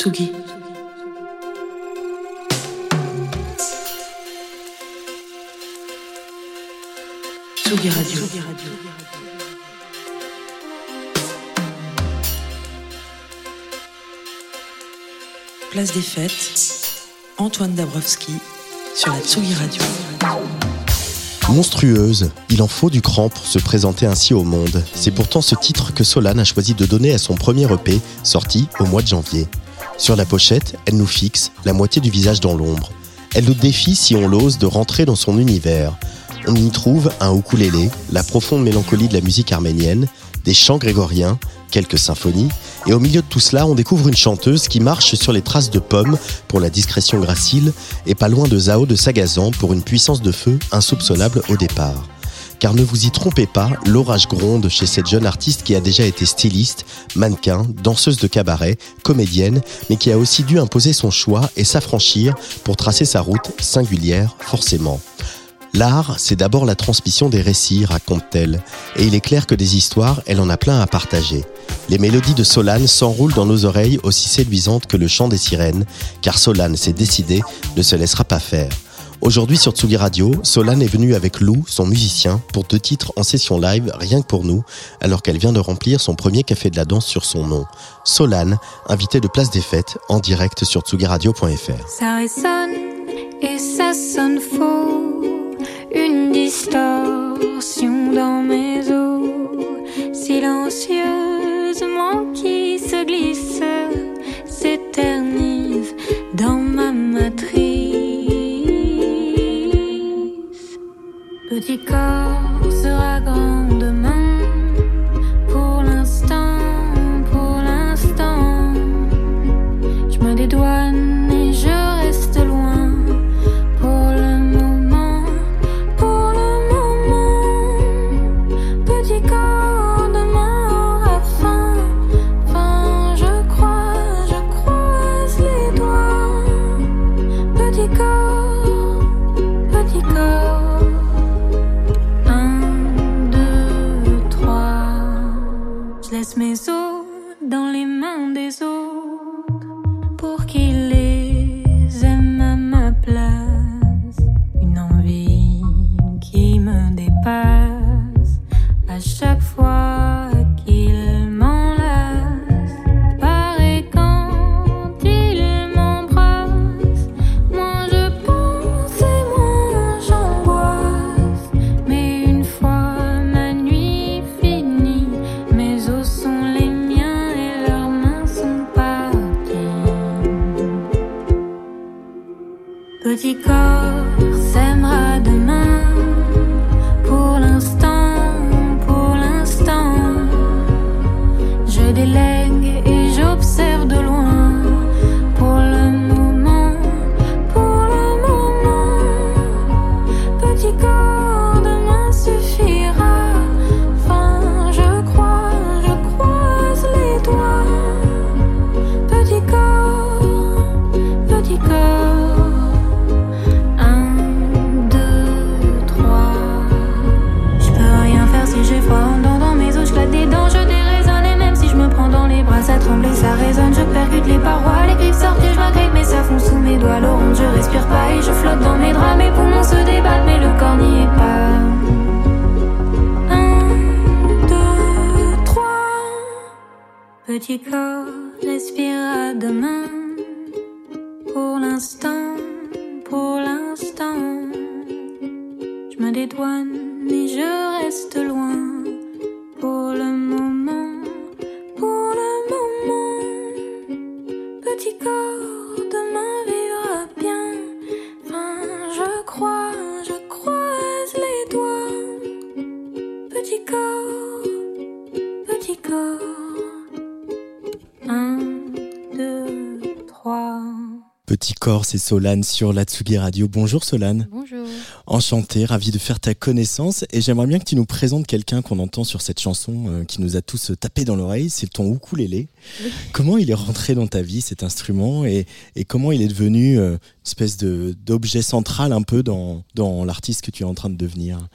Tsugi. Tsugi Radio. Place des fêtes, Antoine Dabrowski sur la Tsugi Radio. Monstrueuse, il en faut du cran pour se présenter ainsi au monde. C'est pourtant ce titre que Solane a choisi de donner à son premier EP, sorti au mois de janvier. Sur la pochette, elle nous fixe, la moitié du visage dans l'ombre. Elle nous défie, si on l'ose, de rentrer dans son univers. On y trouve un ukulélé, la profonde mélancolie de la musique arménienne, des chants grégoriens, quelques symphonies, et au milieu de tout cela, on découvre une chanteuse qui marche sur les traces de pommes pour la discrétion gracile, et pas loin de Zao de Sagazan pour une puissance de feu insoupçonnable au départ. Car ne vous y trompez pas, l'orage gronde chez cette jeune artiste qui a déjà été styliste, mannequin, danseuse de cabaret, comédienne, mais qui a aussi dû imposer son choix et s'affranchir pour tracer sa route singulière, forcément. L'art, c'est d'abord la transmission des récits, raconte-t-elle, et il est clair que des histoires, elle en a plein à partager. Les mélodies de Solane s'enroulent dans nos oreilles aussi séduisantes que le chant des sirènes, car Solane s'est décidé, ne se laissera pas faire. Aujourd'hui sur Tsugi Radio, Solane est venue avec Lou, son musicien, pour deux titres en session live, rien que pour nous, alors qu'elle vient de remplir son premier café de la danse sur son nom. Solane, invitée de Place des Fêtes, en direct sur tsugiradio.fr. Ça résonne et ça sonne faux, une distorsion dans mes os, silencieusement qui se glisse, Petit corps sera grand demain, pour l'instant, pour l'instant. Je me dédouane me dépasse à chaque fois Petit corps, c'est Solane sur la Tsugi Radio. Bonjour Solane. Bonjour. Enchanté, ravi de faire ta connaissance et j'aimerais bien que tu nous présentes quelqu'un qu'on entend sur cette chanson euh, qui nous a tous tapé dans l'oreille, c'est ton ukulélé. Oui. Comment il est rentré dans ta vie cet instrument? Et, et comment il est devenu euh, une espèce de d'objet central un peu dans, dans l'artiste que tu es en train de devenir?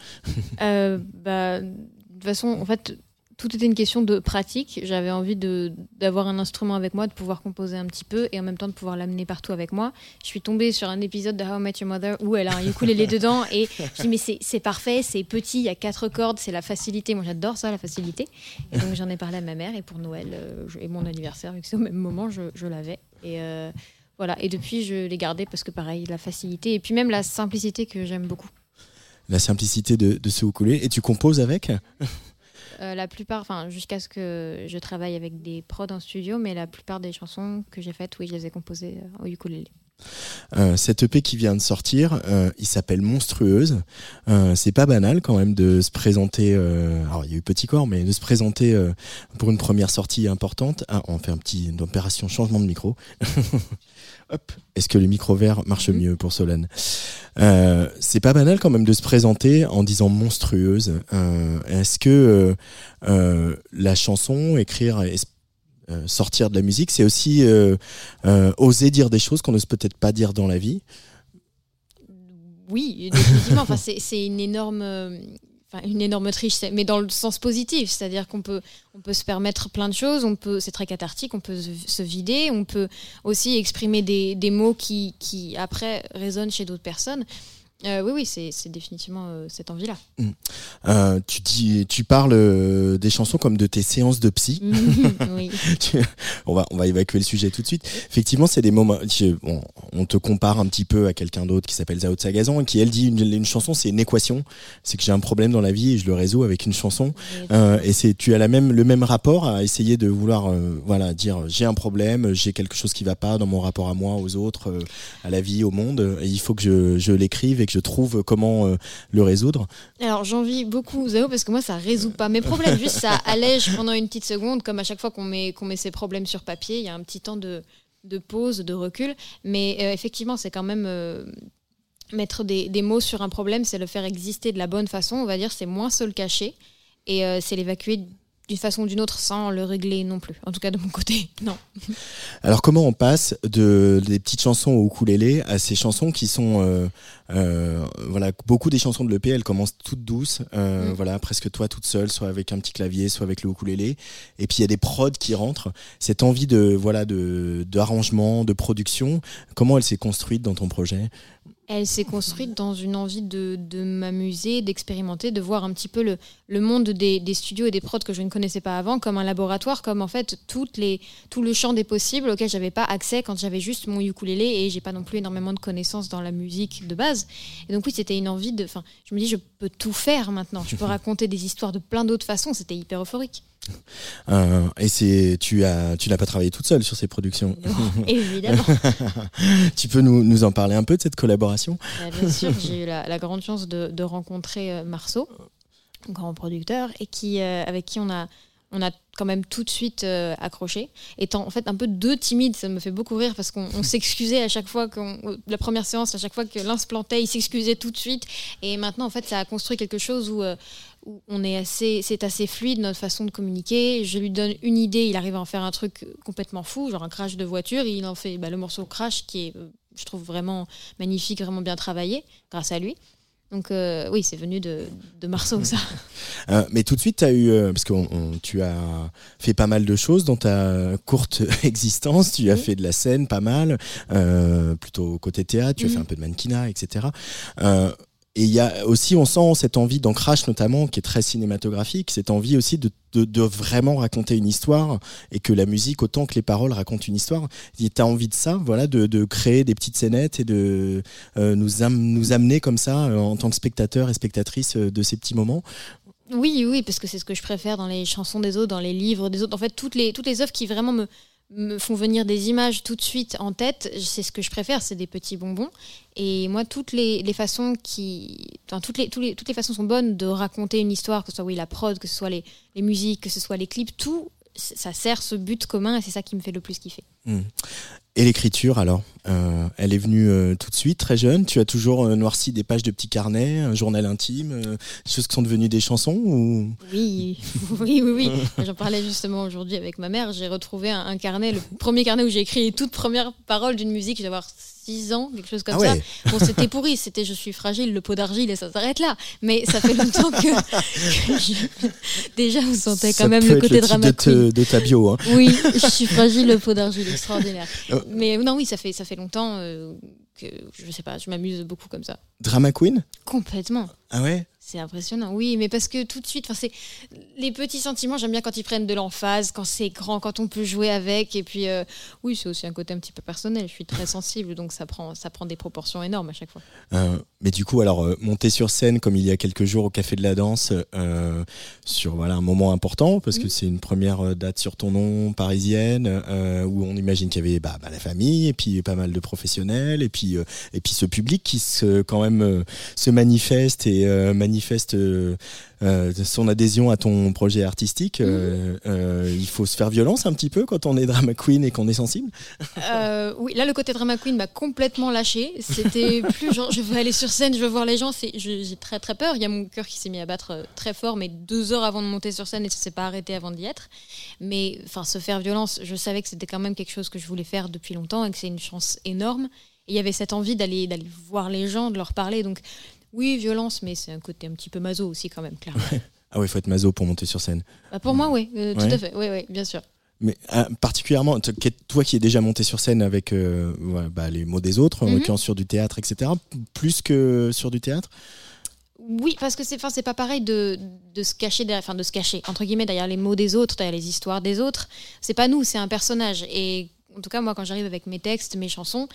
Euh, bah, de toute façon, en fait, tout était une question de pratique. J'avais envie de d'avoir un instrument avec moi, de pouvoir composer un petit peu et en même temps de pouvoir l'amener partout avec moi. Je suis tombée sur un épisode de How I Met Your Mother où elle a un ukulélé dedans et je me dis mais c'est c'est parfait, c'est petit, il y a quatre cordes, c'est la facilité. Moi j'adore ça, la facilité. Et donc j'en ai parlé à ma mère et pour Noël euh, et mon anniversaire, vu que c'est au même moment, je, je l'avais. Et euh, voilà. Et depuis je l'ai gardé parce que pareil, la facilité et puis même la simplicité que j'aime beaucoup. La simplicité de, de ce ukulélé et tu composes avec? Euh, la plupart, enfin jusqu'à ce que je travaille avec des prods en studio, mais la plupart des chansons que j'ai faites, oui, je les ai composées euh, au ukulélé. Euh, Cet EP qui vient de sortir, euh, il s'appelle Monstrueuse. Euh, c'est pas banal quand même de se présenter. alors il y a eu Petit Corps, mais de se présenter pour une première sortie importante. Ah, on fait un petit une opération changement de micro. Hop. Est-ce que le micro vert marche Mhm. mieux pour Solane C'est pas banal quand même de se présenter en disant monstrueuse. Est-ce que la chanson, écrire, euh, sortir de la musique, c'est aussi euh, euh, oser dire des choses qu'on n'ose peut-être pas dire dans la vie. Oui, définitivement. enfin, c'est une énorme, une énorme triche, mais dans le sens positif, c'est-à-dire qu'on peut, on peut se permettre plein de choses. On peut, c'est très cathartique. On peut se, se vider. On peut aussi exprimer des, des mots qui, qui après résonnent chez d'autres personnes. Euh, oui, oui, c'est définitivement euh, cette envie-là. Euh, tu dis, tu parles des chansons comme de tes séances de psy. oui. Tu- on va, on va évacuer le sujet tout de suite. Effectivement, c'est des moments. tu- bon, on te compare un petit peu à quelqu'un d'autre qui s'appelle Zao Sagazan et qui elle dit une, une chanson, c'est une équation. C'est que j'ai un problème dans la vie et je le résous avec une chanson. Et c'est, tu as la même, le même rapport à essayer de vouloir, voilà, dire j'ai un problème, j'ai quelque chose qui va pas dans mon rapport à moi, aux autres, à la vie, au monde. Et il faut que je, je l'écrive et que je trouve comment euh, le résoudre. Alors j'envie beaucoup Zao parce que moi ça résout pas mes problèmes, juste ça allège pendant une petite seconde, comme à chaque fois qu'on met, qu'on met ses problèmes sur papier, il y a un petit temps de, de pause, de recul. Mais euh, effectivement, c'est quand même euh, mettre des, des mots sur un problème, c'est le faire exister de la bonne façon, on va dire, c'est moins se le cacher et euh, c'est l'évacuer d'une façon ou d'une autre sans le régler non plus. En tout cas de mon côté, non. Alors comment on passe de des petites chansons au ukulélé à ces chansons qui sont euh, euh, voilà beaucoup des chansons de l'EP elles commencent toutes douces euh, Mm. voilà presque toi toute seule soit avec un petit clavier soit avec le ukulélé et puis il y a des prods qui rentrent cette envie de voilà de d'arrangement de production comment elle s'est construite dans ton projet? Elle s'est construite dans une envie de, de m'amuser, d'expérimenter, de voir un petit peu le, le monde des, des studios et des prods que je ne connaissais pas avant comme un laboratoire, comme en fait toutes les, tout le champ des possibles auquel j'avais pas accès quand j'avais juste mon ukulélé et j'ai pas non plus énormément de connaissances dans la musique de base. Et donc oui, c'était une envie de... Enfin, je me dis, je peux tout faire maintenant. Je peux raconter des histoires de plein d'autres façons. C'était hyper euphorique. Euh, et c'est tu as tu n'as pas travaillé toute seule sur ces productions Évidemment. tu peux nous, nous en parler un peu de cette collaboration? Bah, bien sûr, j'ai eu la, la grande chance de, de rencontrer euh, Marceau, grand producteur, et qui, euh, avec qui on a, on a quand même tout de suite euh, accroché. Étant en fait un peu deux timides, ça me fait beaucoup rire parce qu'on on s'excusait à chaque fois qu'on la première séance, à chaque fois que l'un se plantait, il s'excusait tout de suite. Et maintenant, en fait, ça a construit quelque chose où, euh, où on est assez, c'est assez fluide notre façon de communiquer. Je lui donne une idée, il arrive à en faire un truc complètement fou, genre un crash de voiture. Et il en fait bah, le morceau crash qui est, euh, je trouve vraiment magnifique, vraiment bien travaillé grâce à lui. Donc euh, oui, c'est venu de, de Marceau, ça. Euh, mais tout de suite, tu as eu, euh, parce que on- on- tu as fait pas mal de choses dans ta courte existence. Tu as fait de la scène pas mal, plutôt côté théâtre. Tu as fait un peu de mannequinat, etc. Et il y a aussi, on sent cette envie d'ancrage notamment, qui est très cinématographique, cette envie aussi de, vraiment raconter une histoire et que la musique, autant que les paroles, racontent une histoire. Tu as envie de ça, voilà, de, créer des petites scénettes et de euh, nous amener comme ça, euh, en tant que spectateur et spectatrice, euh, de ces petits moments. Oui, oui, parce que c'est ce que je préfère dans les chansons des autres, dans les livres des autres. En fait, toutes les, toutes les œuvres qui vraiment me, me font venir des images tout de suite en tête, c'est ce que je préfère, c'est des petits bonbons. Et moi, toutes les, les façons qui, enfin, toutes les, toutes les, toutes les façons sont bonnes de raconter une histoire, que ce soit oui la prod, que ce soit les, les musiques, que ce soit les clips, tout ça sert ce but commun et c'est ça qui me fait le plus kiffer. Hmm. Et l'écriture alors euh, Elle est venue euh, tout de suite, très jeune. Tu as toujours euh, noirci des pages de petits carnets, un journal intime, des choses qui sont devenues des chansons ou... Oui, oui, oui. oui. J'en parlais justement aujourd'hui avec ma mère. J'ai retrouvé un, carnet, le premier carnet où j'ai écrit les toutes premières paroles d'une musique. 6 ans, quelque chose comme ah ça. Bon, c'était pourri, c'était Je suis fragile, le pot d'argile et ça s'arrête là. Mais ça fait longtemps que, déjà vous sentez quand même le côté dramatique de, ta bio. Hein. Oui, je suis fragile, le pot d'argile, extraordinaire. Oh. Mais non, oui, ça fait, ça fait longtemps euh, que je sais pas, je m'amuse beaucoup comme ça. Drama Queen? Complètement. Ah ouais? C'est impressionnant, oui, mais parce que tout de suite, c'est les petits sentiments. J'aime bien quand ils prennent de l'emphase, quand c'est grand, quand on peut jouer avec. Et puis, euh, oui, c'est aussi un côté un petit peu personnel. Je suis très sensible, donc ça prend, ça prend des proportions énormes à chaque fois. Euh, mais du coup, alors euh, monter sur scène comme il y a quelques jours au Café de la Danse, sur voilà un moment important parce que mm. c'est une première date sur ton nom parisienne où on imagine qu'il y avait bah, bah, la famille et puis pas mal de professionnels et puis et puis ce public qui se quand même se manifeste et manifeste manifeste euh, euh, son adhésion à ton projet artistique. Euh, mhm. il faut se faire violence un petit peu quand on est drama queen et qu'on est sensible. oui, là le côté drama queen m'a complètement lâché. C'était plus genre je veux aller sur scène, je veux voir les gens. J'ai très très peur. Il y a mon cœur qui s'est mis à battre très fort, mais deux heures avant de monter sur scène et ça s'est pas arrêté avant d'y être. Mais enfin se faire violence, je savais que c'était quand même quelque chose que je voulais faire depuis longtemps et que c'est une chance énorme. Et il y avait cette envie d'aller d'aller voir les gens, de leur parler. Donc oui, violence, mais c'est un côté un petit peu maso aussi quand même, clairement. ah oui, il faut être maso pour monter sur scène. Bah, pour moi, oui, euh, tout à fait. Oui, oui, bien sûr. Mais ah, particulièrement, toi qui es déjà monté sur scène avec euh, bah, les mots des autres, en mhm. l'occurrence sur du théâtre, etc., plus que sur du théâtre? Oui, parce que c'est, c'est pas pareil de, de se cacher derrière, enfin de se cacher entre guillemets derrière les mots des autres, derrière les histoires des autres. C'est pas nous, c'est un personnage. Et en tout cas, moi, quand j'arrive avec mes textes, mes chansons,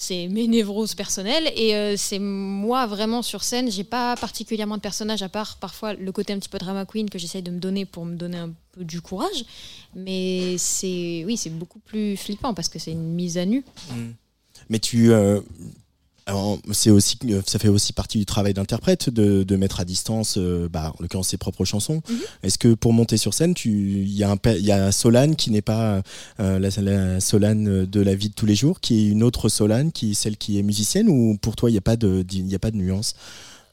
c'est mes névroses personnelles et euh, c'est moi vraiment sur scène. J'ai pas particulièrement de personnage à part parfois le côté un petit peu drama queen que j'essaye de me donner pour me donner un peu du courage. Mais c'est oui c'est beaucoup plus flippant parce que c'est une mise à nu. Mmh. mais tu euh, c'est aussi, ça fait aussi partie du travail d'interprète de, de, mettre à distance, euh, bah, en l'occurrence ses propres chansons. Mhm. Est-ce que pour monter sur scène, il y, a un, y a Solane qui n'est pas euh, la, Solane de la vie de tous les jours, qui est une autre Solane, qui est celle qui est musicienne, ou pour toi il n'y a pas de, il a pas de nuance?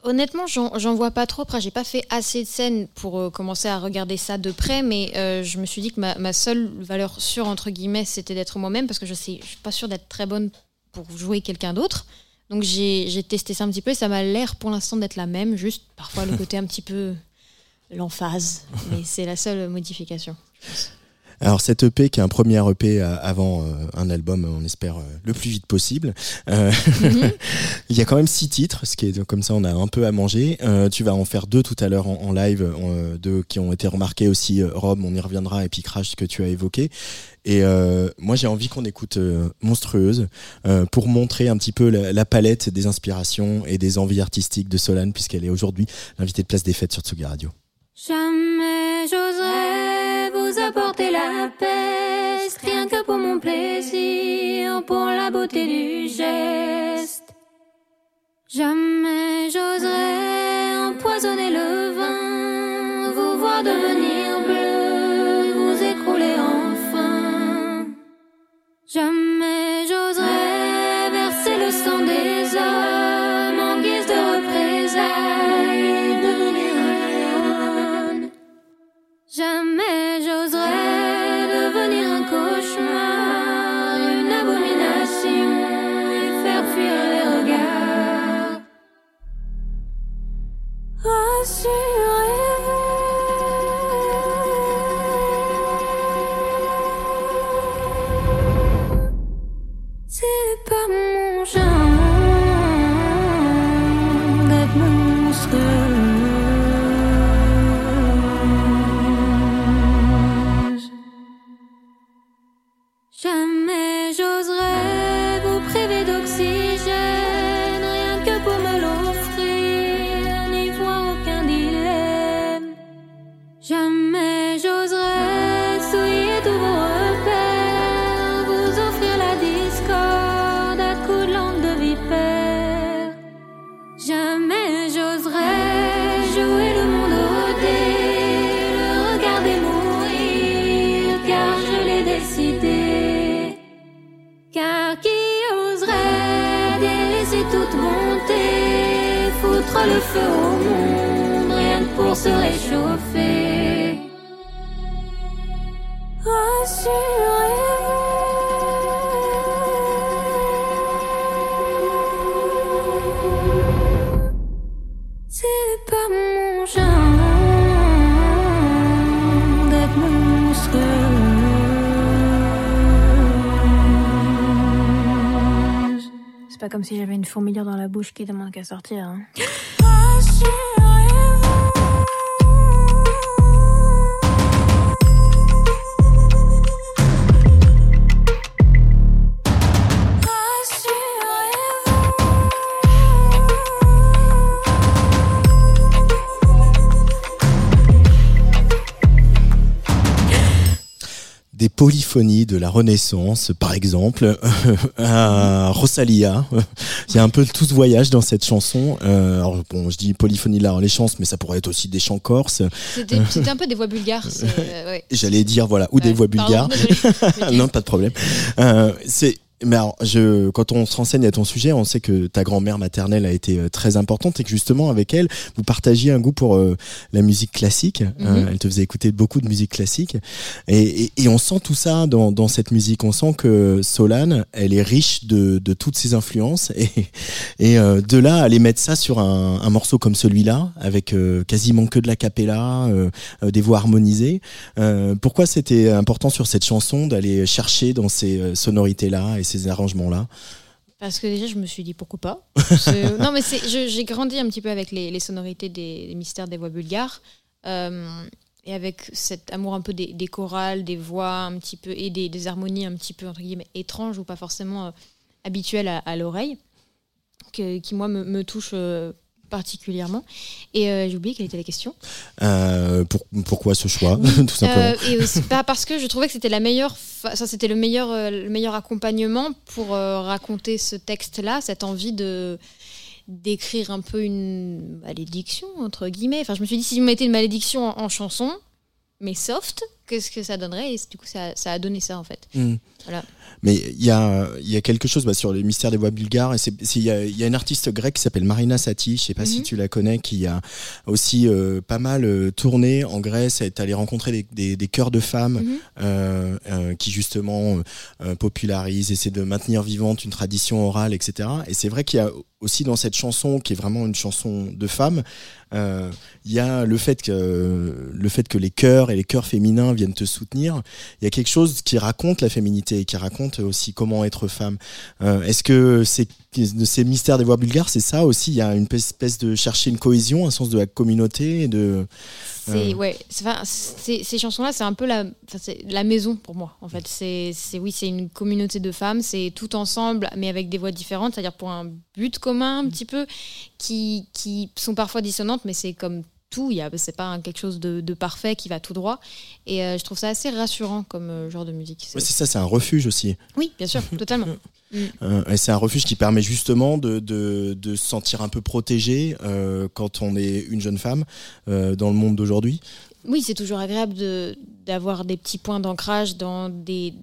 Honnêtement, j'en vois pas trop. Après, j'ai pas fait assez de scènes pour euh, commencer à regarder ça de près, mais je me suis dit que ma, ma seule valeur sûre entre guillemets, c'était d'être moi-même, parce que je sais, je suis pas sûre d'être très bonne pour jouer quelqu'un d'autre. Donc j'ai testé ça un petit peu et ça m'a l'air pour l'instant d'être la même, juste parfois le côté un petit peu l'emphase, mais c'est la seule modification. Alors cette EP qui est un premier EP euh, avant euh, un album, on espère euh, le plus vite possible. Mhm. Il y a quand même six titres, ce qui est comme ça, on a un peu à manger. tu vas en faire deux tout à l'heure en, live, deux qui ont été remarqués aussi. Rome, on y reviendra, et puis Crash que tu as évoqué. Et moi, j'ai envie qu'on écoute Monstrueuse pour montrer un petit peu la, palette des inspirations et des envies artistiques de Solane, puisqu'elle est aujourd'hui l'invitée de Place des Fêtes sur Tsugi Radio. Jamais rien que pour mon plaisir, pour la beauté du geste. Jamais j'oserais empoisonner le vin, vous voir devenir bleu, vous écrouler enfin. Jamais j'oserais verser le sang des hommes en guise de représailles, devenir un. Jamais Rassurez-vous, pour se réchauffer. Rassurez-vous, c'est pas mon genre d'être monstrueuse. C'est pas comme si j'avais une fourmilière dans la bouche qui demande qu'à sortir. Hein. Des polyphonies de la Renaissance, par exemple, à Rosalia. Il y a un peu tout ce voyage dans cette chanson. Euh, alors bon, je dis polyphonie de la Renaissance, mais ça pourrait être aussi des chants corses. C'était un peu des voix bulgares. euh, ouais. J'allais dire voilà, ou des voix bulgares. non, pas de problème. Euh, c'est mais alors, je, quand on se renseigne à ton sujet, on sait que ta grand-mère maternelle a été euh, très importante et que justement avec elle, vous partagiez un goût pour euh, la musique classique. Euh, Mhm. elle te faisait écouter beaucoup de musique classique et, et, et on sent tout ça dans, dans cette musique. On sent que Solane, elle est riche de, de toutes ses influences et, et euh, de là aller mettre ça sur un, un morceau comme celui-là avec quasiment que de la cappella, des voix harmonisées. Pourquoi c'était important sur cette chanson d'aller chercher dans ces sonorités-là ces arrangements-là Parce que déjà, je me suis dit pourquoi pas. Non, mais j'ai grandi un petit peu avec les, les sonorités des, des mystères des voix bulgares. euh, et avec cet amour un peu des, des chorales, des voix un petit peu, et des, des harmonies un petit peu, entre guillemets, étranges ou pas forcément euh, habituelles à, à l'oreille, qui, moi, me, me touchent euh, particulièrement. Et euh, j'ai oublié quelle était la question. euh, pour, Pourquoi ce choix, tout simplement Euh, et aussi, bah, parce que je trouvais que c'était la meilleure, ça c'était le meilleur, euh, le meilleur accompagnement pour raconter ce texte-là, cette envie de d'écrire un peu une malédiction entre guillemets. Enfin, je me suis dit si je mettais une malédiction en, en chanson, mais soft, qu'est-ce que ça donnerait? Et du coup, ça, ça a donné ça en fait. Hmm. Voilà. Mais il y a, y a quelque chose bah, sur les mystères des voix bulgares. Et il y, a, y a une artiste grecque qui s'appelle Marina Sati, je sais pas si Mhm. tu la connais, qui a aussi euh, pas mal euh, tourné en Grèce, est allée rencontrer des, des, des chœurs de femmes Mhm. euh, qui justement popularisent, essaient de maintenir vivante une tradition orale, etc. Et c'est vrai qu'il y a aussi dans cette chanson, qui est vraiment une chanson de femmes, euh, il y a le fait que le fait que les chœurs et les chœurs féminins viennent te soutenir. Il y a quelque chose qui raconte la féminité et qui raconte aussi comment être femme. Euh, Est-ce que c'est ces mystères des voix bulgares, c'est ça aussi? Il y a une espèce de chercher une cohésion, un sens de la communauté de. Euh. ouais, enfin, ces chansons-là, c'est un peu la, la maison pour moi. En fait, c'est oui, c'est une communauté de femmes, c'est tout ensemble, mais avec des voix différentes, c'est-à-dire pour un but commun un petit peu, qui, qui sont parfois dissonantes, mais c'est comme tout. Il y a, c'est pas quelque chose de, de parfait qui va tout droit. Et euh, je trouve ça assez rassurant comme euh, genre de musique. C'est- ça, c'est un refuge aussi. oui, bien sûr, totalement. Euh, et c'est un refuge qui permet justement de, de, de se sentir un peu protégé quand on est une jeune femme dans le monde d'aujourd'hui. Oui, c'est toujours agréable de, d'avoir des petits points d'ancrage dans des,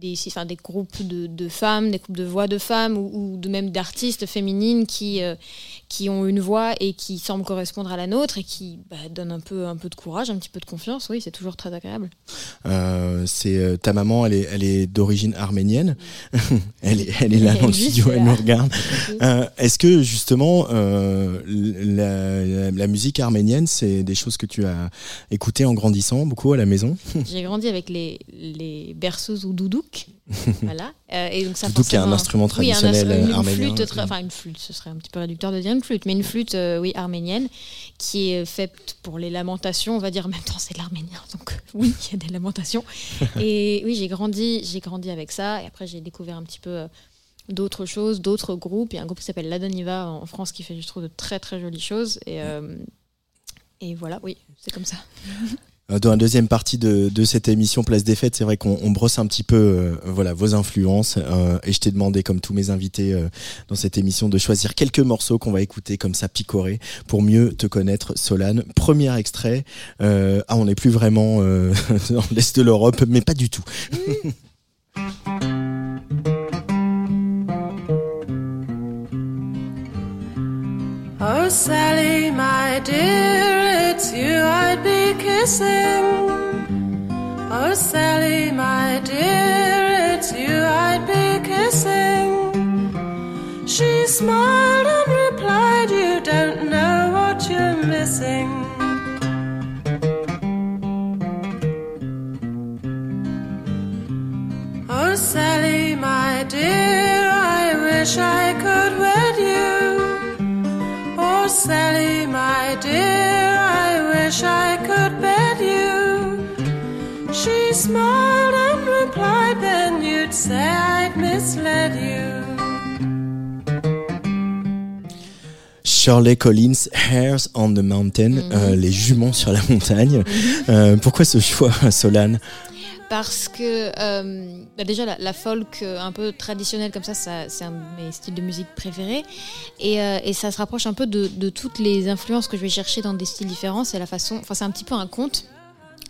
des, enfin, des groupes de, de femmes, des groupes de voix de femmes ou, ou de même d'artistes féminines qui, euh, qui ont une voix et qui semblent correspondre à la nôtre et qui bah, donnent un peu, un peu de courage, un petit peu de confiance. Oui, c'est toujours très agréable. Euh, c'est euh, ta maman, elle est, elle est d'origine arménienne. elle est, elle est là dans le studio, elle nous regarde. Euh, Est-ce que justement euh, la, la- la musique arménienne, c'est des choses que tu as écoutées en grandissant beaucoup à la maison? J'ai grandi avec les, les berceuses ou doudouk. voilà. Euh, et donc ça un forcément- instrument Oui, un traditionnel instru- une, une arménien. flûte, très- enfin une flûte, ce serait un petit peu réducteur de dire une flûte, mais une flûte, euh, oui, arménienne, qui est faite pour les lamentations, on va dire. En même temps, c'est de l'arménien, donc euh, oui, il y a des lamentations. Et oui, j'ai grandi, j'ai grandi avec ça, et après j'ai découvert un petit peu euh, d'autres choses, d'autres groupes. Il y a un groupe qui s'appelle Ladoniva en France qui fait, je trouve, de très très jolies choses. Et, euh, et voilà, oui, c'est comme ça. Euh, Dans la deuxième partie de, de cette émission Place des Fêtes, c'est vrai qu'on on brosse un petit peu euh, voilà vos influences euh, et je t'ai demandé comme tous mes invités euh, dans cette émission de choisir quelques morceaux qu'on va écouter comme ça picorés pour mieux te connaître Solane. Premier extrait. euh, ah on n'est plus vraiment euh, dans l'est de l'Europe mais pas du tout. Oh, Sally, my dear, you I'd be kissing. Oh, Sally, my dear, it's you I'd be kissing. She smiled and replied, You don't know what you're missing. Oh, Sally, my dear, I wish I could wed you. Oh, Sally, my dear, I wish I could bed you. She smiled and replied, Then you'd say I'd misled you. Shirley Collins, Hares on the Mountain, euh, les juments sur la montagne. Euh, pourquoi ce choix, Solane? Parce que euh, bah déjà la, folk euh, un peu traditionnelle comme ça, c'est un de mes styles de musique préférés. Et, euh, et ça se rapproche un peu de, de toutes les influences que je vais chercher dans des styles différents. C'est la façon, enfin c'est un petit peu un conte.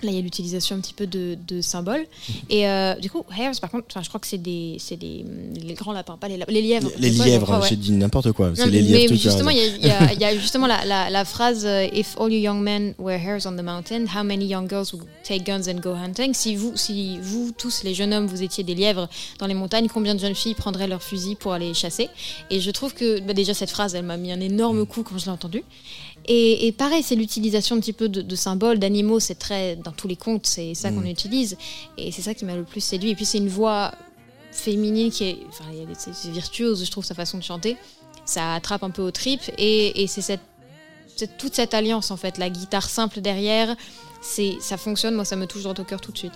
Là, il y a l'utilisation un petit peu de, de symboles. Et euh, du coup, hares, par contre, je crois que c'est des, c'est des les grands lapins, pas les, la- les lièvres. Les lièvres, ouais. j'ai dit n'importe quoi. C'est Non, les mais lièvres. as justement, il y, a- y y justement la, la, la phrase euh, If all you young men were hares on the mountain, how many young girls would take guns and go hunting? Si vous, si vous tous les jeunes hommes, vous étiez des lièvres dans les montagnes, combien de jeunes filles prendraient leur fusil pour aller chasser? Et je trouve que bah, déjà cette phrase, elle m'a mis un énorme coup quand je l'ai entendue. Et, et pareil, c'est l'utilisation un petit peu de, de symboles, d'animaux, c'est très dans tous les contes, c'est ça qu'on utilise, et c'est ça qui m'a le plus séduit. Et puis c'est une voix féminine qui est, enfin, c'est virtuose, je trouve sa façon de chanter. Ça attrape un peu aux tripes. Et, et c'est cette, toute cette alliance en fait, la guitare simple derrière, c'est ça fonctionne, moi ça me touche droit au cœur tout de suite.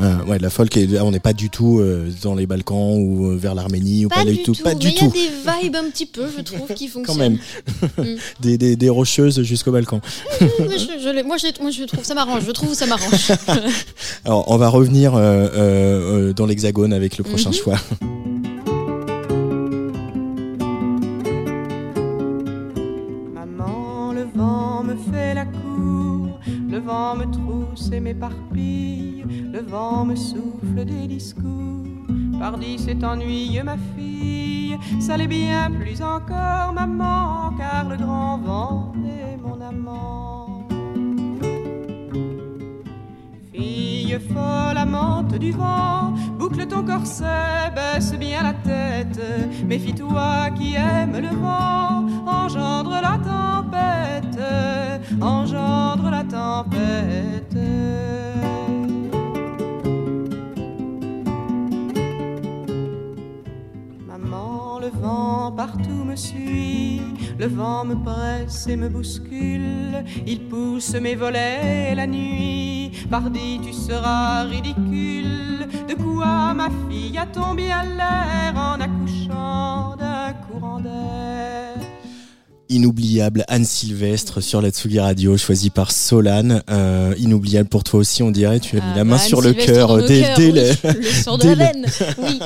Euh, ouais, la folk, est- on n'est pas du tout euh, dans les Balkans ou euh, vers l'Arménie ou pas, du tout. Pas mais du il y a des vibes un petit peu, je trouve, qui Quand fonctionnent. même. des, des, des rocheuses jusqu'au Balkan. Mais je, je l'ai- moi, je, moi je trouve ça m'arrange, je trouve ça m'arrange. Alors, on va revenir dans l'hexagone avec le prochain Mhm. choix. Le vent me trousse et m'éparpille, le vent me souffle des discours. Pardi, c'est ennuyeux, ma fille, ça l'est bien plus encore, maman, car le grand vent est mon amant. Fille folle, amante du vent, boucle ton corset, baisse bien la tête. Méfie-toi qui aime le vent, engendre la tempête, engendre la tempête. Maman, le vent partout me suit, le vent me presse et me bouscule, il pousse mes volets la nuit, pardi tu seras ridicule, de quoi ma fille a-t-on bien l'air en accouchant d'un courant d'air? Inoubliable Anne Sylvestre sur la Tsugi Radio, choisie par Solane. Euh, inoubliable pour toi aussi, on dirait. Tu as mis Ah, la main bah, sur Anne le cœur dès, dès oui, le- le son de dès la le- laine. Oui,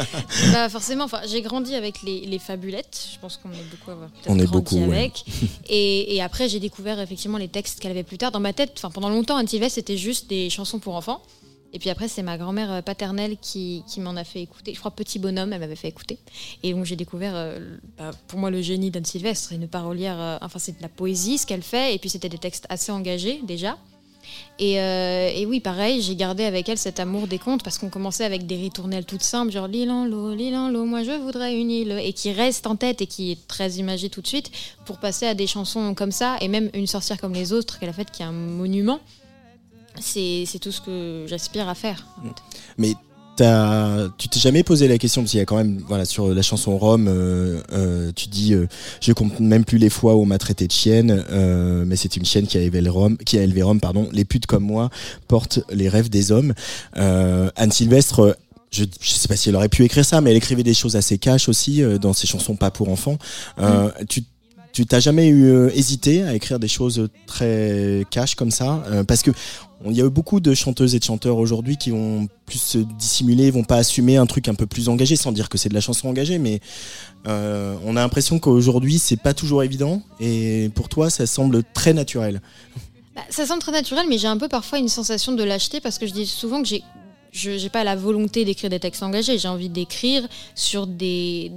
bah forcément. Enfin, j'ai grandi avec les, les fabulettes. Je pense qu'on est beaucoup à avoir peut-être On est beaucoup, ouais. avec. Et, et après, j'ai découvert effectivement les textes qu'elle avait plus tard dans ma tête. Enfin, pendant longtemps, Anne Sylvestre c'était juste des chansons pour enfants. Et puis après, c'est ma grand-mère euh, paternelle qui, qui m'en a fait écouter. Je crois Petit Bonhomme, elle m'avait fait écouter. Et donc j'ai découvert, euh, bah, pour moi, le génie d'Anne Sylvestre, une parolière. euh, enfin, c'est de la poésie, ce qu'elle fait. Et puis c'était des textes assez engagés déjà. Et, euh, et oui, pareil, j'ai gardé avec elle cet amour des contes parce qu'on commençait avec des ritournelles toutes simples, genre l'île en l'eau, l'île en l'eau, moi je voudrais une île, et qui reste en tête et qui est très imagée tout de suite pour passer à des chansons comme ça, et même Une sorcière comme les autres qu'elle a faite, qui est un monument. C'est tout ce que j'aspire à faire. en fait. Mais tu t'es jamais posé la question, parce qu'il y a quand même, voilà, sur la chanson Rome, euh, euh, tu dis, euh, je compte même plus les fois où on m'a traité de chienne, euh, mais c'est une chienne qui a élevé Rome, qui a élevé Rome, pardon. Les putes comme moi portent les rêves des hommes. Anne Sylvestre, je, je sais pas si elle aurait pu écrire ça, mais elle écrivait des choses assez cash aussi dans ses chansons pas pour enfants. Euh, Tu tu t'as jamais eu euh, hésité à écrire des choses très cash comme ça euh, Parce que il y a eu beaucoup de chanteuses et de chanteurs aujourd'hui qui vont plus se dissimuler, vont pas assumer un truc un peu plus engagé, sans dire que c'est de la chanson engagée, mais euh, on a l'impression qu'aujourd'hui c'est pas toujours évident. Et pour toi, ça semble très naturel. Bah, ça semble très naturel, mais j'ai un peu parfois une sensation de lâcheté parce que je dis souvent que j'ai je j'ai pas la volonté d'écrire des textes engagés. J'ai envie d'écrire sur des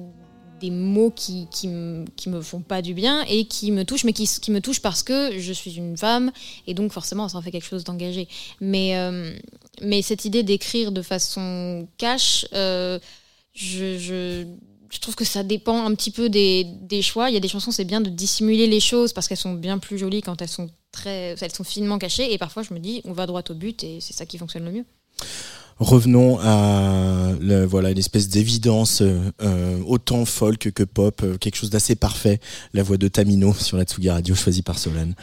des mots qui, qui, me, font pas du bien et qui me touchent, mais qui, qui me touchent parce que je suis une femme et donc forcément ça en fait quelque chose d'engagé. Mais, euh, mais cette idée d'écrire de façon cash, euh, je, je, je trouve que ça dépend un petit peu des, des choix. Il y a des chansons, c'est bien de dissimuler les choses parce qu'elles sont bien plus jolies quand elles sont très, elles sont finement cachées. Et parfois, je me dis, on va droit au but et c'est ça qui fonctionne le mieux. Revenons à le, voilà une espèce d'évidence euh, euh, autant folk que pop, euh, quelque chose d'assez parfait. La voix de Tamino sur la Tsugi Radio, choisie par Solane.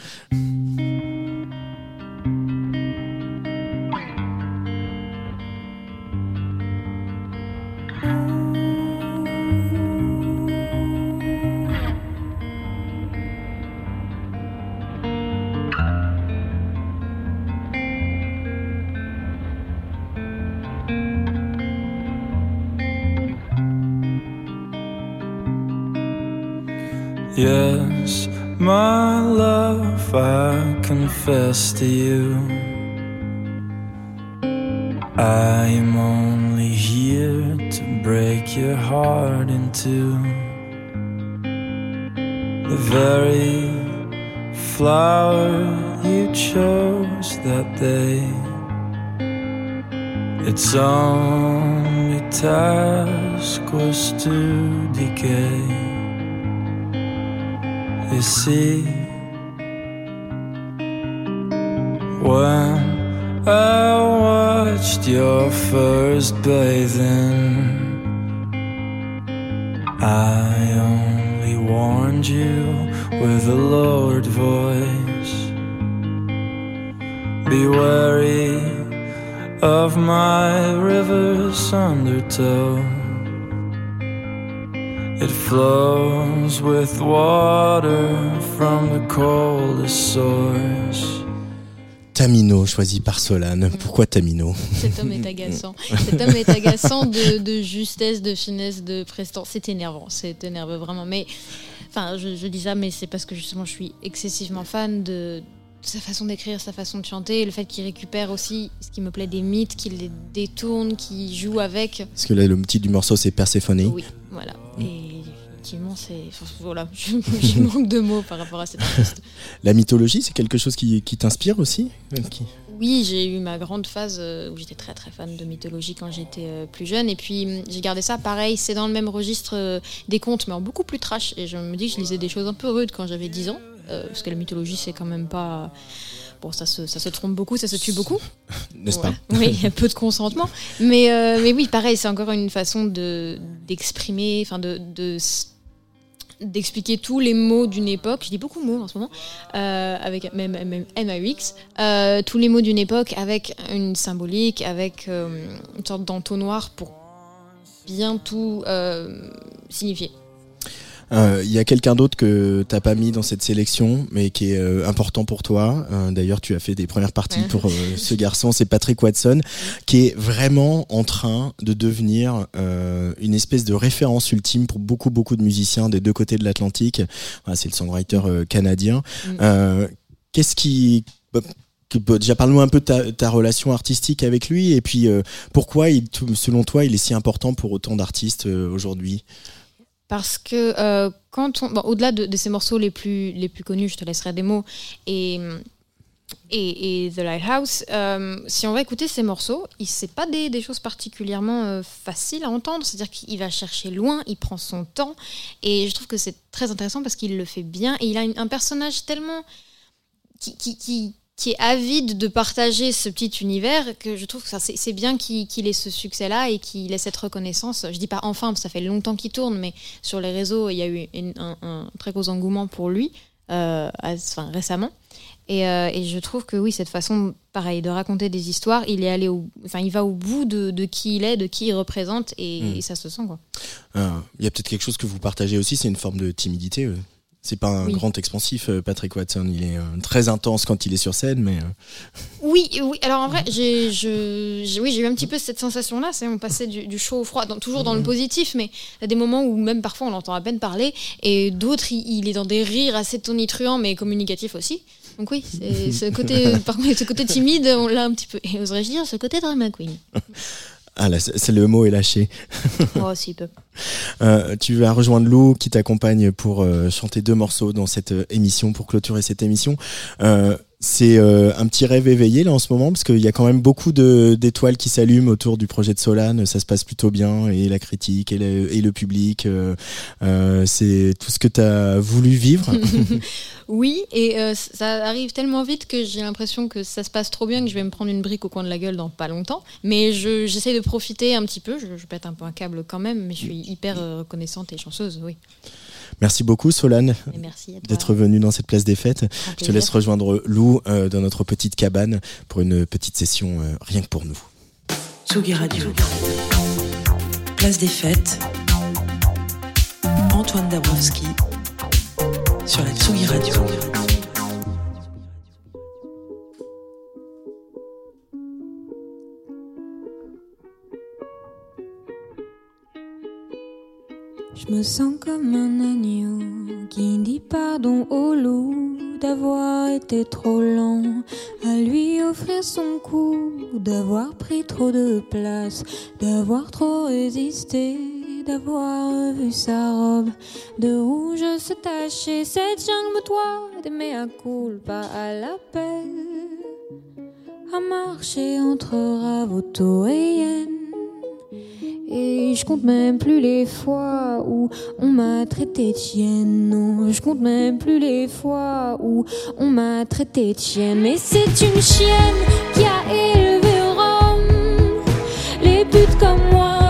Yes, my love, I confess to you. I am only here to break your heart into the very flower you chose that day. Its only task was to decay. You see, when I watched your first bathing, I only warned you with a lowered voice. Be wary of my river's undertow. It flows with water from the coldest source. Tamino, choisi par Solane. Pourquoi Tamino? Cet homme est agaçant. Cet homme est agaçant de, de justesse, de finesse, de prestance. C'est énervant, c'est énervant vraiment. Mais enfin, je, je dis ça, mais c'est parce que justement, je suis excessivement fan de, de sa façon d'écrire, sa façon de chanter, le fait qu'il récupère aussi ce qui me plaît des mythes, qu'il les détourne, qu'il joue avec. Parce que là, le titre du morceau, c'est Perséphone. Oui, voilà. Et effectivement, c'est. enfin, voilà, je, je manque de mots par rapport à cet artiste. La mythologie, c'est quelque chose qui, qui t'inspire aussi qui- Oui, j'ai eu ma grande phase euh, où j'étais très très fan de mythologie quand j'étais euh, plus jeune. Et puis hum, j'ai gardé ça pareil, c'est dans le même registre euh, des contes, mais en beaucoup plus trash. Et je me dis que je lisais des choses un peu rudes quand j'avais 10 ans. euh, parce que la mythologie, c'est quand même pas. Bon, ça se, ça se trompe beaucoup, ça se tue beaucoup. N'est-ce Ouais. pas Oui, il y a peu de consentement. Mais, euh, mais oui, pareil, c'est encore une façon de d'exprimer, enfin de, de d'expliquer tous les mots d'une époque. Je dis beaucoup de mots en ce moment, euh, avec même, même MAUX, euh, tous les mots d'une époque avec une symbolique, avec euh, une sorte d'entonnoir pour bien tout euh, signifier. Euh, Il y a quelqu'un d'autre que t'as pas mis dans cette sélection, mais qui est euh, important pour toi. Euh, D'ailleurs, tu as fait des premières parties Ouais. pour euh, ce garçon, c'est Patrick Watson, qui est vraiment en train de devenir euh, une espèce de référence ultime pour beaucoup beaucoup de musiciens des deux côtés de l'Atlantique. Voilà, c'est le songwriter euh, canadien. Mm. Euh, Qu'est-ce qui bah, bah, déjà parle-nous un peu de ta, ta relation artistique avec lui et puis euh, pourquoi il, selon toi il est si important pour autant d'artistes euh, aujourd'hui? Parce que euh, quand on, bon, au-delà de, de ces morceaux les plus, les plus connus, je te laisserai des mots, et, et, The Lighthouse, euh, si on va écouter ces morceaux, c'est pas des, des choses particulièrement euh, faciles à entendre, c'est-à-dire qu'il va chercher loin, il prend son temps, et je trouve que c'est très intéressant parce qu'il le fait bien, et il a un personnage tellement qui, qui, qui est avide de partager ce petit univers que je trouve que ça, c'est, bien qu'il, ait ce succès-là et qu'il ait cette reconnaissance. Je dis pas enfin, parce que ça fait longtemps qu'il tourne, mais sur les réseaux, il y a eu une- un, un très gros engouement pour lui euh, enfin, récemment. Et, euh, et je trouve que oui, cette façon, pareil, de raconter des histoires, il est allé au, enfin, il va au bout de, de qui il est, de qui il représente, et, Mm. et ça se sent quoi. Euh, Il y a peut-être quelque chose que vous partagez aussi, c'est une forme de timidité. C'est pas un Oui. grand expansif, euh, Patrick Watson. Il est euh, très intense quand il est sur scène, mais euh, Oui, oui. Alors en vrai, j'ai, je, oui, j'ai eu un petit peu cette sensation-là. C'est on passait du, du chaud au froid, dans- toujours dans le positif, mais il y a des moments où même parfois on l'entend à peine parler, et d'autres, il, il est dans des rires assez tonitruants, mais communicatifs aussi. Donc oui, ce côté, par contre, ce côté timide, on l'a un petit peu. Et oserais-je dire, ce côté drama queen. Ah là, c'est le mot est lâché. oh, si peu. Euh, tu vas rejoindre Lou qui t'accompagne pour euh, chanter deux morceaux dans cette euh, émission, pour clôturer cette émission. Euh, c'est euh, un petit rêve éveillé là en ce moment parce qu'il y a quand même beaucoup de d'étoiles qui s'allument autour du projet de Solane. Ça se passe plutôt bien et la critique et le, et le public. Euh, euh, c'est tout ce que tu as voulu vivre. oui, et euh, ça arrive tellement vite que j'ai l'impression que ça se passe trop bien que je vais me prendre une brique au coin de la gueule dans pas longtemps. Mais j'essaie de profiter un petit peu. Je, je pète un peu un câble quand même, mais je suis hyper reconnaissante et chanceuse, oui. Merci beaucoup Solane d'être venue dans cette place des fêtes. Je te laisse rejoindre Lou euh, dans notre petite cabane pour une petite session euh, rien que pour nous. Tsugi Radio. Place des fêtes. Antoine Dabrowski sur la Tsugi Radio. Je me sens comme un agneau qui dit pardon au loup d'avoir été trop lent à lui offrir son coup, d'avoir pris trop de place, d'avoir trop résisté, d'avoir vu sa robe de rouge se tacher. Cette jungle toi d'aimer à pas à l'appel, à marcher entre Ravoto et Yen. Et je compte même plus les fois où on m'a traité de chienne. Non, je compte même plus les fois où on m'a traité de chienne. Mais c'est une chienne qui a élevé Rome. Les putes comme moi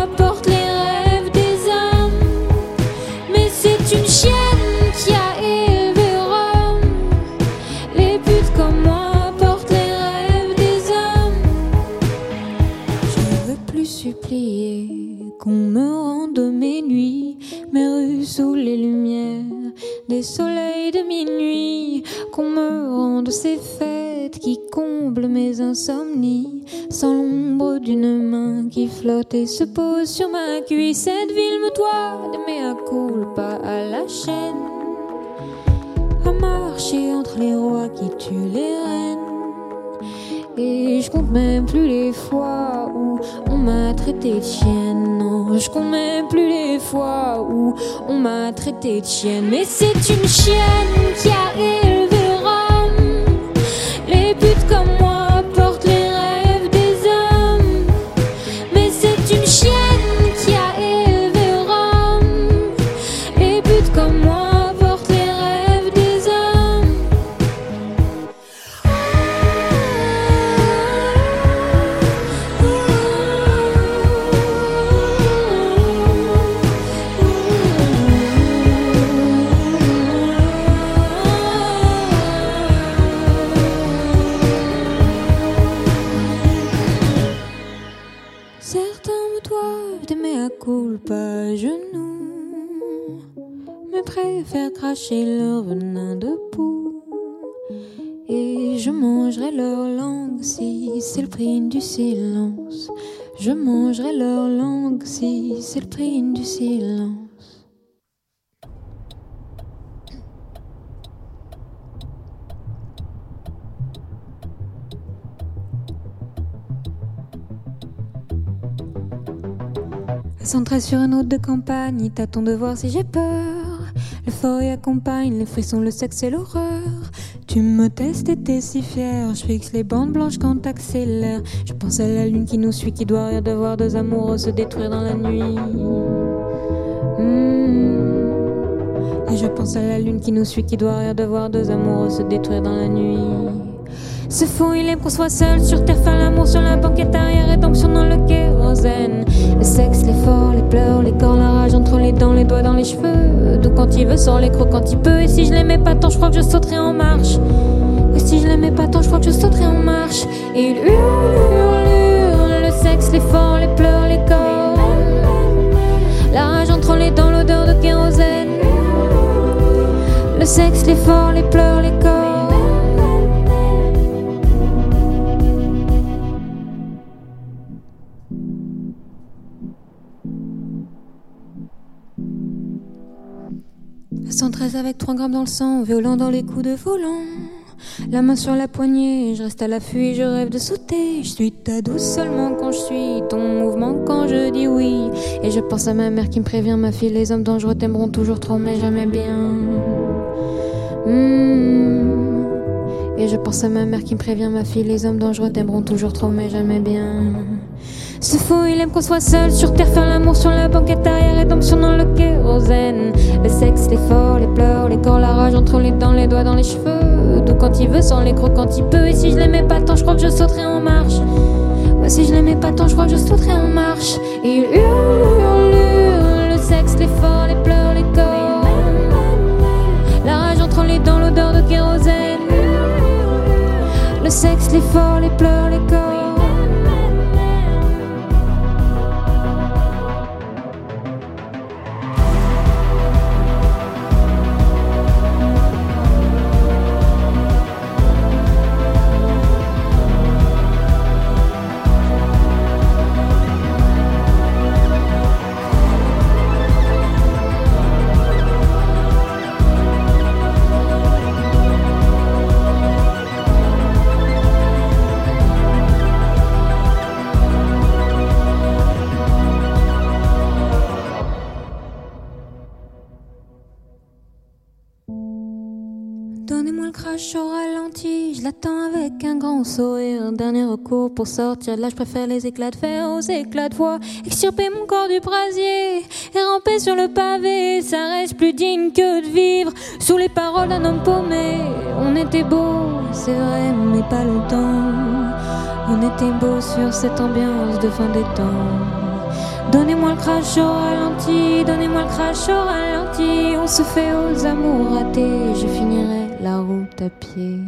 qu'on me rende mes nuits, mes rues sous les lumières des soleils de minuit, qu'on me rende ces fêtes qui comblent mes insomnies, sans l'ombre d'une main qui flotte et se pose sur ma cuisse. Cette ville me doit d'aimer à pas à la chaîne, à marcher entre les rois qui tuent les reines. Et je compte même plus les fois où on m'a traité de. Non, je compte même plus les fois où on m'a traité de. Mais c'est une chienne qui a cracher leur venin de poux. Et je mangerai leur langue si c'est le prix du silence. Je mangerai leur langue si c'est le prix du silence. Centré sur une route de campagne, t'attend de voir si j'ai peur. Le accompagne les frissons, le sexe et l'horreur. Tu me testes et t'es si fier. Je fixe les bandes blanches quand t'accélères. Je pense à la lune qui nous suit, qui doit rire de voir deux amoureux se détruire dans la nuit. Hmm. Et je pense à la lune qui nous suit, qui doit rire de voir deux amoureux se détruire dans la nuit. Ce fou, il aime qu'on soit seul sur terre, faire l'amour sur la banquette arrière, rédemption dans le Le sexe, l'effort, les pleurs, les corps, la rage entre les dents, les doigts dans les cheveux. D'où quand il veut, sort les crocs quand il peut. Et si je l'aimais pas tant, je crois que je sauterais en marche. Et si je l'aimais pas tant, je crois que je sauterais en marche. Et il hurle, hurle, hurle, le sexe, l'effort, les pleurs, les corps. La rage entre les dents, l'odeur de kérosène. Le sexe, l'effort, les pleurs, les corps. 113 avec 3 grammes dans le sang, violent dans les coups de volant. La main sur la poignée, je reste à l'affût, je rêve de sauter. Je suis ta douce seulement quand je suis ton mouvement quand je dis oui. Et je pense à ma mère qui me prévient, ma fille, les hommes dangereux t'aimeront toujours trop, mais jamais bien. Hmm. Et je pense à ma mère qui me prévient, ma fille, les hommes dangereux t'aimeront toujours trop, mais jamais bien. Ce fou, il aime qu'on soit seul sur terre, faire l'amour sur la banquette arrière, rédemption dans le kérosène. Le sexe, les forts, les pleurs, les corps, la rage entre les dents, les doigts dans les cheveux. Tout quand il veut, sans les crocs quand il peut. Et si je l'aimais pas tant, je crois que je sauterais en marche. Si je l'aimais pas tant, je crois que je sauterais en marche. Il hurle, hurle, hurle, le sexe, les forts, les pleurs, les corps. La rage entre les dents, l'odeur de kérosène. Le sexe, les forts, les pleurs, les Pour sortir, de là je préfère les éclats de fer aux éclats de voix. Extirper mon corps du brasier et ramper sur le pavé, ça reste plus digne que de vivre sous les paroles d'un homme paumé. On était beau, c'est vrai, mais pas longtemps. On était beau sur cette ambiance de fin des temps. Donnez-moi le crash au ralenti, donnez-moi le crash au ralenti. On se fait aux amours ratés, je finirai la route à pied.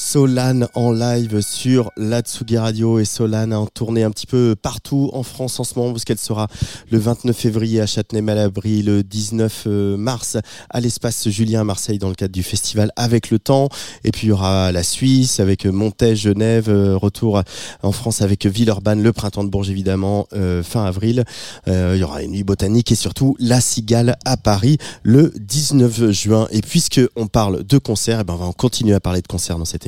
Solane en live sur la Tsugi Radio et Solane en tournée un petit peu partout en France en ce moment parce qu'elle sera le 29 février à Châtenay-Malabry, le 19 euh, mars à l'espace Julien à Marseille dans le cadre du festival Avec le Temps et puis il y aura la Suisse avec Montaigne, Genève, euh, retour en France avec Villeurbanne, le printemps de Bourges évidemment euh, fin avril. Il y aura une nuit botanique et surtout la Cigale à Paris le 19 juin et puisque on parle de concerts, eh ben on va continuer à parler de concerts dans cette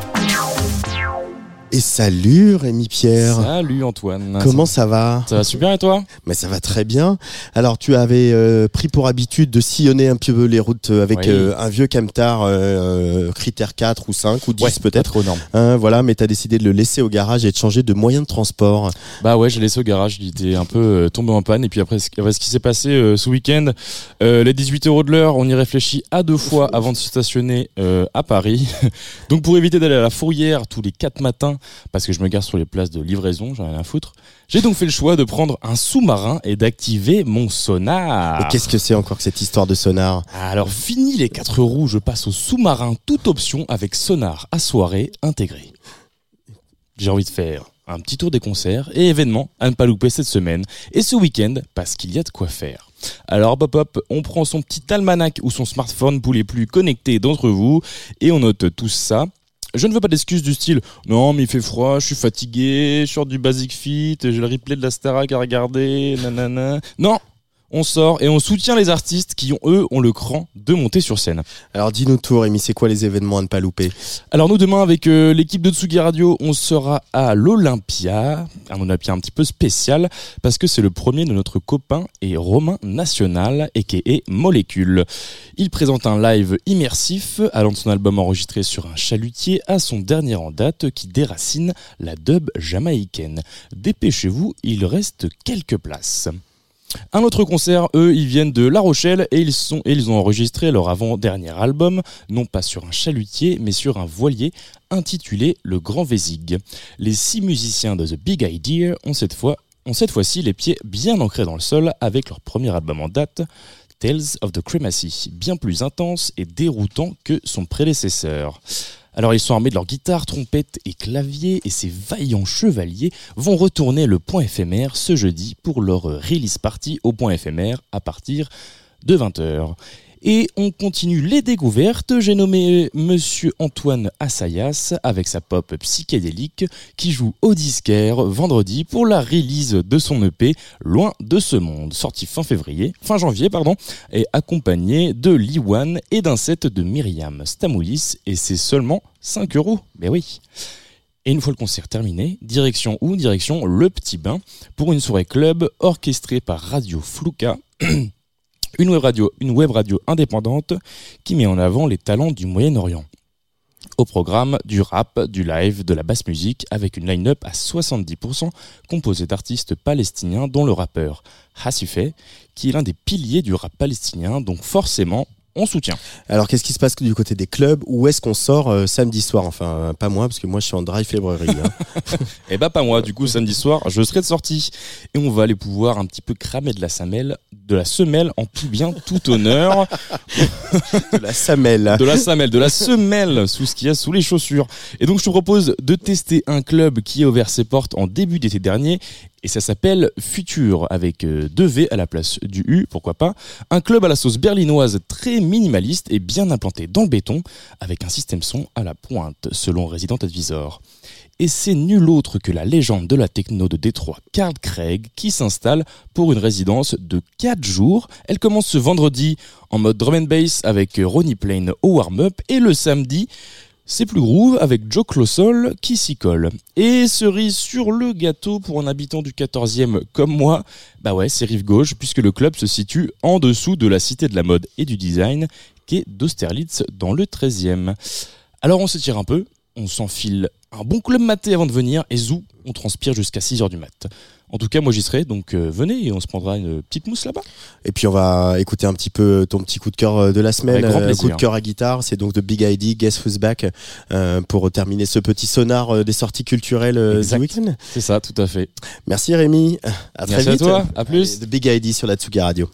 Et salut Rémi Pierre. Salut Antoine. Comment ça va Ça va super et toi Mais ça va très bien. Alors tu avais euh, pris pour habitude de sillonner un peu les routes avec Oui. euh, un vieux camtar euh, euh, critère 4 ou 5 ou 10 Ouais, peut-être. pas trop énorme. Hein, voilà, mais tu as décidé de le laisser au garage et de changer de moyen de transport. Bah ouais, j'ai laissé au garage, il était un peu euh, tombé en panne. Et puis après, ce, après, ce qui s'est passé euh, ce week-end, euh, les 18 euros de l'heure, on y réfléchit à deux fois avant de se stationner euh, à Paris. Donc pour éviter d'aller à la fourrière tous les quatre matins, parce que je me gare sur les places de livraison, j'en ai rien à foutre, j'ai donc fait le choix de prendre un sous-marin et d'activer mon sonar. Et qu'est-ce que c'est encore que cette histoire de sonar? Alors fini les quatre roues, je passe au sous-marin, toute option avec sonar à soirée intégré. J'ai envie de faire un petit tour des concerts et événements à ne pas louper cette semaine et ce week-end parce qu'il y a de quoi faire. Alors hop hop, on prend son petit almanach ou son smartphone pour les plus connectés d'entre vous et on note tout ça. Je ne veux pas d'excuses du style non mais il fait froid, je suis fatigué, je sors du Basic Fit, j'ai le replay de la Starac à regarder, nanana. Non, on sort et on soutient les artistes qui ont eux ont le cran de monter sur scène. Alors dis-nous tout Rémi, c'est quoi les événements à ne pas louper? Alors nous demain avec euh, l'équipe de Tsugi Radio, on sera à l'Olympia, un Olympia un petit peu spécial parce que c'est le premier de notre copain et Romain National aka Molécule. Il présente un live immersif allant de son album enregistré sur un chalutier à son dernier en date qui déracine la dub jamaïcaine. Dépêchez-vous, il reste quelques places. Un autre concert, eux, ils viennent de La Rochelle et ils, ont enregistré leur avant-dernier album, non pas sur un chalutier, mais sur un voilier intitulé Le Grand Vésig. Les six musiciens de The Big Idea ont cette fois ont cette fois-ci les pieds bien ancrés dans le sol avec leur premier album en date, Tales of the Cremacy, bien plus intense et déroutant que son prédécesseur. Alors ils sont armés de leurs guitares, trompettes et claviers et ces vaillants chevaliers vont retourner le point éphémère ce jeudi pour leur release party au point éphémère à partir de 20h. Et on continue les découvertes. J'ai nommé Monsieur Antoine Assayas avec sa pop psychédélique qui joue au disquaire vendredi pour la release de son EP Loin de ce monde, sorti fin février, fin janvier pardon, et accompagné de Liwan et d'un set de Myriam Stamoulis et c'est seulement 5 euros. Mais oui. Et une fois le concert terminé, direction où? Direction Le Petit Bain pour une soirée club orchestrée par Radio Flouka. une web radio, une web radio indépendante qui met en avant les talents du Moyen-Orient. Au programme du rap, du live, de la basse musique, avec une line-up à 70% composée d'artistes palestiniens, dont le rappeur Hassifeh, qui est l'un des piliers du rap palestinien, donc forcément on soutient. Alors qu'est-ce qui se passe du côté des clubs? Où est-ce qu'on sort euh, samedi soir? Enfin, euh, pas moi, parce que moi je suis en drive librairie. Hein. Eh bah pas moi, du coup samedi soir, je serai de sortie. Et on va aller pouvoir un petit peu cramer de la semelle, de la semelle en tout bien, tout honneur. de la semelle. De la semelle, de la semelle sous ce qu'il y a sous les chaussures. Et donc je te propose de tester un club qui a ouvert ses portes en début d'été dernier et ça s'appelle Futur avec euh, deux V à la place du U, pourquoi pas. Un club à la sauce berlinoise très minimaliste et bien implanté dans le béton avec un système son à la pointe selon Resident Advisor. Et c'est nul autre que la légende de la techno de Détroit, Carl Craig, qui s'installe pour une résidence de 4 jours. Elle commence ce vendredi en mode drum and bass avec Ronnie Plain au warm-up et le samedi c'est plus groove avec Joe Closol qui s'y colle. Et cerise sur le gâteau pour un habitant du 14e comme moi, bah ouais, c'est rive gauche puisque le club se situe en dessous de la cité de la mode et du design qui est d'Austerlitz dans le 13e. Alors on s'étire un peu, on s'enfile un bon club maté avant de venir et zou, on transpire jusqu'à 6h du mat. En tout cas, moi j'y serai, donc euh, venez et on se prendra une petite mousse là-bas. Et puis on va écouter un petit peu ton petit coup de cœur euh, de la semaine, euh, plaisir. coup de cœur à guitare, c'est donc de Big ID, Guess Who's Back, euh, pour terminer ce petit sonar euh, des sorties culturelles euh, Exact. du week-end. C'est ça, tout à fait. Merci Rémi, à très Merci à toi, à plus. Allez, The Big ID sur la Tsuga Radio.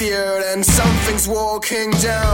And something's walking down.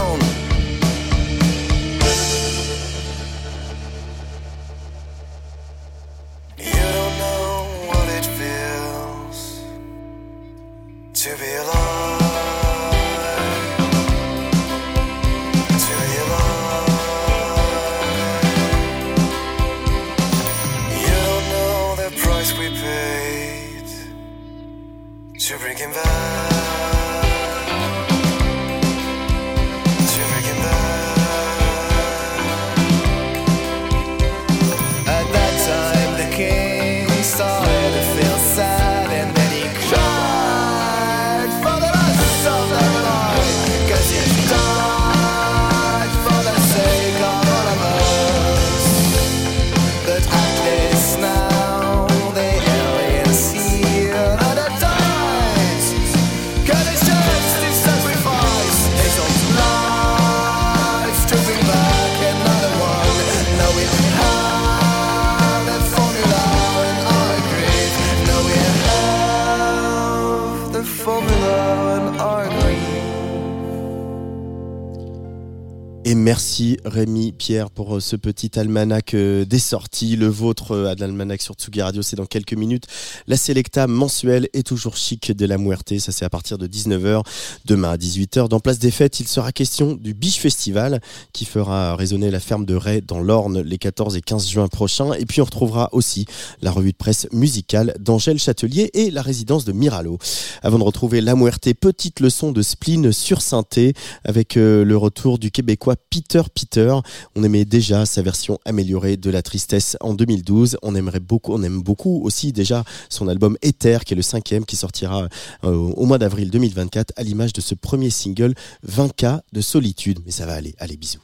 Merci Rémi Pierre pour euh, ce petit almanach euh, des sorties. Le vôtre euh, à l'almanach sur Tsugi Radio, c'est dans quelques minutes. La Selecta mensuelle est toujours chic de la Muerte. Ça, c'est à partir de 19h. Demain à 18h, dans Place des Fêtes, il sera question du Biche Festival qui fera résonner la ferme de Ray dans l'Orne les 14 et 15 juin prochains. Et puis, on retrouvera aussi la revue de presse musicale d'Angèle Châtelier et la résidence de Miralo. Avant de retrouver la Muerte, petite leçon de spleen sur synthé avec le retour du Québec quoi Peter Peter. On aimait déjà sa version améliorée de La Tristesse en 2012. On aimerait beaucoup, on aime beaucoup aussi déjà son album Ether, qui est le cinquième, qui sortira euh, au mois d'avril 2024, à l'image de ce premier single 20K de solitude. Mais ça va aller. Allez, bisous.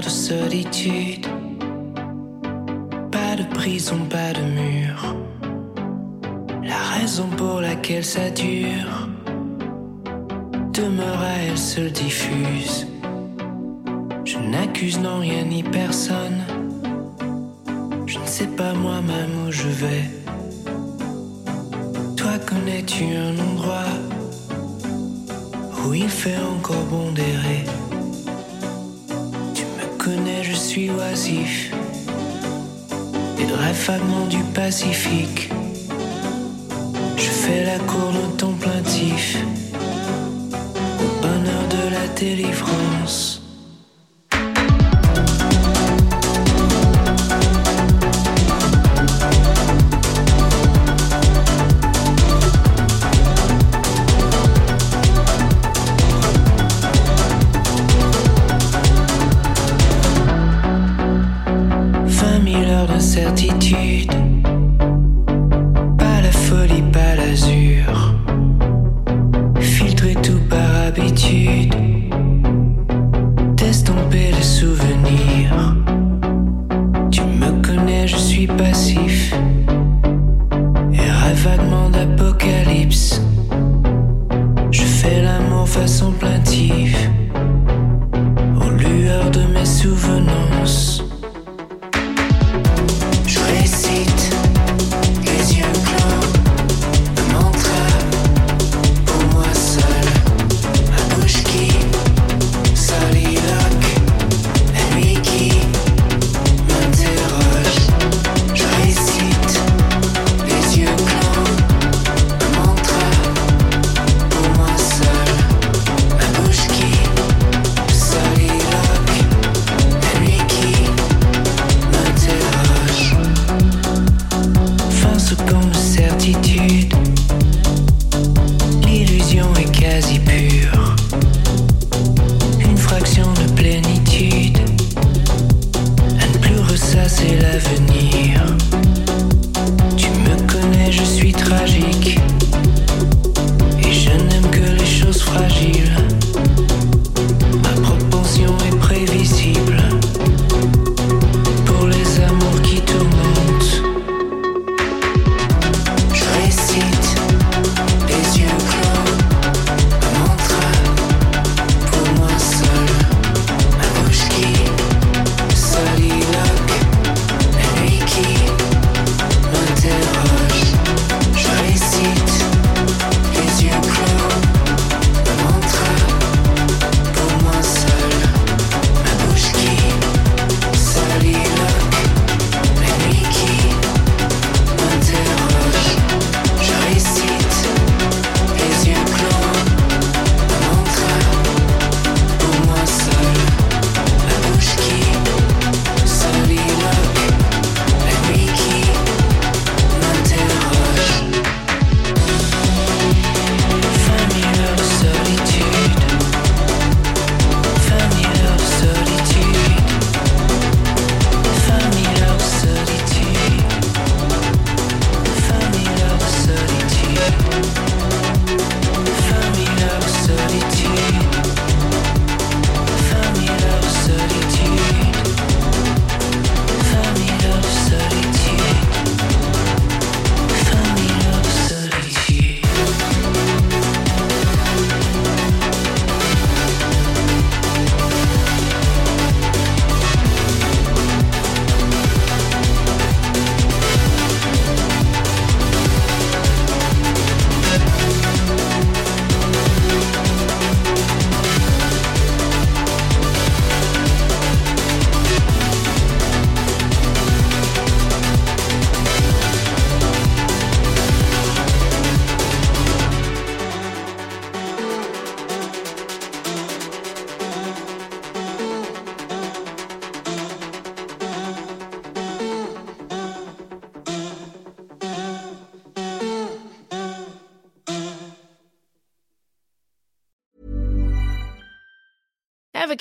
De solitude. Pas de prison, pas de mur. La raison pour laquelle ça dure demeure à elle seule diffuse. Je n'accuse non rien ni personne. Je ne sais pas moi-même où je vais. Toi connais-tu un endroit où il fait encore bon je suis oisif. Des rêves vaguement du Pacifique. Je fais la cour de ton plaintif. Au bonheur de la délivrance.